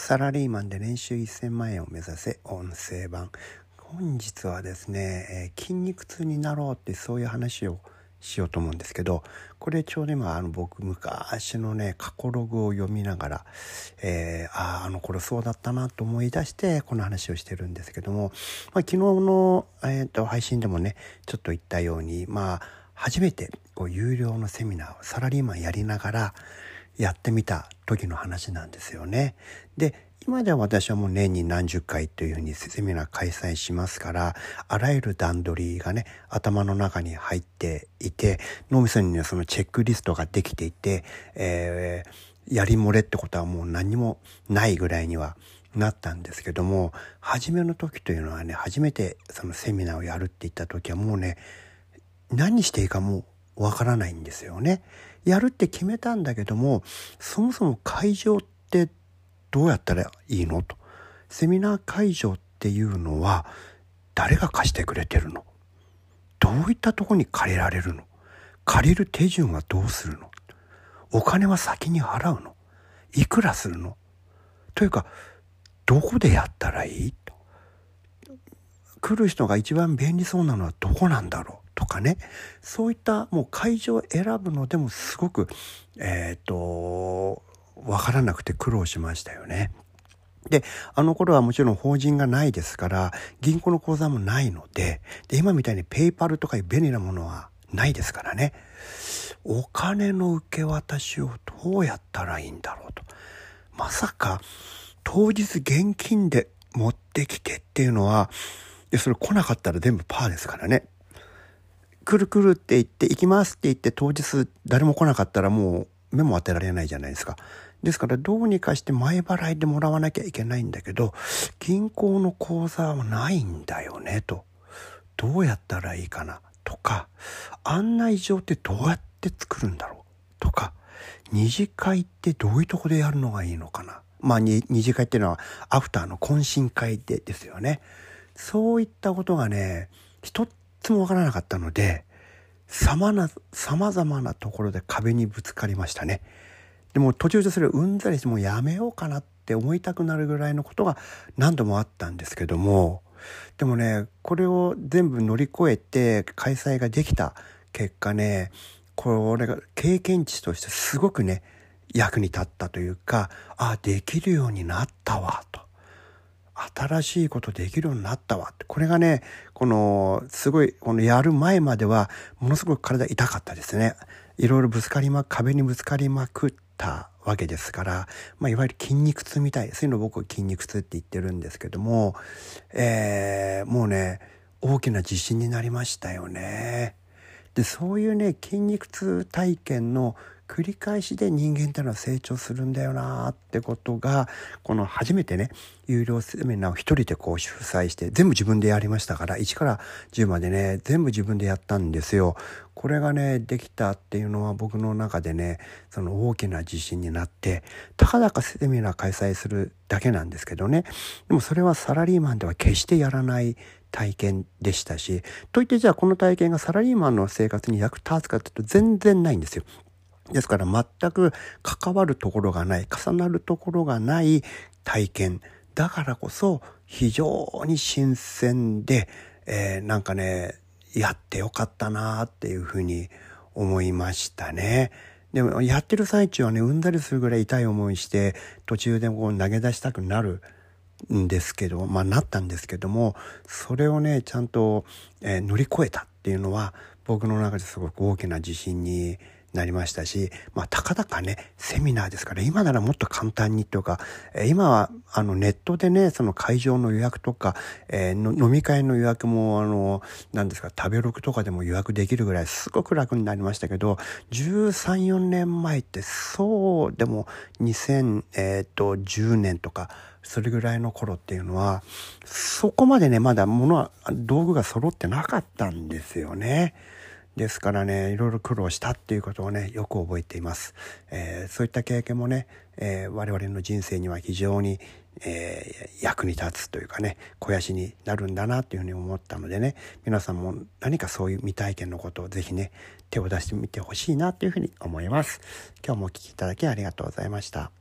サラリーマンで年収1000万円を目指せ音声版。本日はですね、え、筋肉痛になろうってそういう話をしようと思うんですけどこれちょうど今あの僕昔のね過去ログを読みながら、えー、あああの頃そうだったなと思い出してこの話をしてるんですけども、まあ、昨日の、えーと、配信でもねちょっと言ったようにまあ初めてこう有料のセミナーをサラリーマンやりながらやってみた時の話なんですよね。で今では私はもう年に何十回というふうにセミナー開催しますからあらゆる段取りがね頭の中に入っていて脳みそにねそのチェックリストができていて、えー、やり漏れってことはもう何もないぐらいにはなったんですけども初めの時というのはね初めてそのセミナーをやるって言った時はもうね何していいかもうわからないんですよね。やるって決めたんだけどもそもそも会場ってどうやったらいいのと。セミナー会場っていうのは誰が貸してくれてるの。どういったとこに借りられるの。借りる手順はどうするの。お金は先に払うの。いくらするの。というかどこでやったらいいと。来る人が一番便利そうなのはどこなんだろう。とかねそういったもう会場を選ぶのでもすごくえっ、ー、と分からなくて苦労しましたよね。で、あの頃はもちろん法人がないですから、銀行の口座もないので、で、今みたいにペイパルとかいう便利なものはないですからね。お金の受け渡しをどうやったらいいんだろうと。まさか、当日現金で持ってきてっていうのは、それ来なかったら全部パーですからね。来る来るって言って、行きますって言って当日誰も来なかったらもう目も当てられないじゃないですか。ですからどうにかして前払いでもらわなきゃいけないんだけど、銀行の口座はないんだよね、と。どうやったらいいかな、とか、案内状ってどうやって作るんだろう、とか、二次会ってどういうとこでやるのがいいのかな。まあ二次会っていうのはアフターの懇親会でですよね。そういったことがね、一つもわからなかったので、さまな、様々なところで壁にぶつかりましたね。でも途中でそれをうんざりしてもうやめようかなって思いたくなるぐらいのことが何度もあったんですけどもでもねこれを全部乗り越えて開催ができた結果ねこれが経験値としてすごくね役に立ったというかああできるようになったわと新しいことできるようになったわこれがねこのすごいこのやる前まではものすごく体痛かったですねいろいろぶつかりま壁にぶつかりまくったわけですから、まあ、いわゆる筋肉痛みたいそういうの僕筋肉痛って言ってるんですけども、えー、もうね大きな自信になりましたよね。でそういうね筋肉痛体験の繰り返しで人間ってのは成長するんだよなってことがこの初めてね有料セミナーを一人でこう主催して全部自分でやりましたから1から10までね全部自分でやったんですよ。これがねできたっていうのは僕の中でねその大きな自信になってたかだかセミナー開催するだけなんですけどねでもそれはサラリーマンでは決してやらない体験でしたしといってじゃあこの体験がサラリーマンの生活に役立つかというと全然ないんですよ。ですから全く関わるところがない、重なるところがない体験。だからこそ非常に新鮮で、えー、なんかね、やってよかったなっていうふうに思いましたね。でもやってる最中はね、うんだりするぐらい痛い思いして、途中でこう投げ出したくなるんですけど、まあなったんですけども、それをね、ちゃんと、えー、乗り越えたっていうのは、僕の中ですごく大きな自信になりましたし、まあ、たかだかね、セミナーですから、今ならもっと簡単にというか、今は、あの、ネットでね、その会場の予約とか、えー、飲み会の予約も、あの、何ですか、食べログとかでも予約できるぐらい、すごく楽になりましたけど、13、4年前って、そうでも、2010年とか、それぐらいの頃っていうのは、そこまでね、まだ物は、道具が揃ってなかったんですよね。ですからねいろいろ苦労したっていうことをねよく覚えています、えー、そういった経験もね、えー、我々の人生には非常に、えー、役に立つというかね肥やしになるんだなというふうに思ったのでね皆さんも何かそういう未体験のことを是非ね手を出してみてほしいなというふうに思います。今日もお聴きいただきありがとうございました。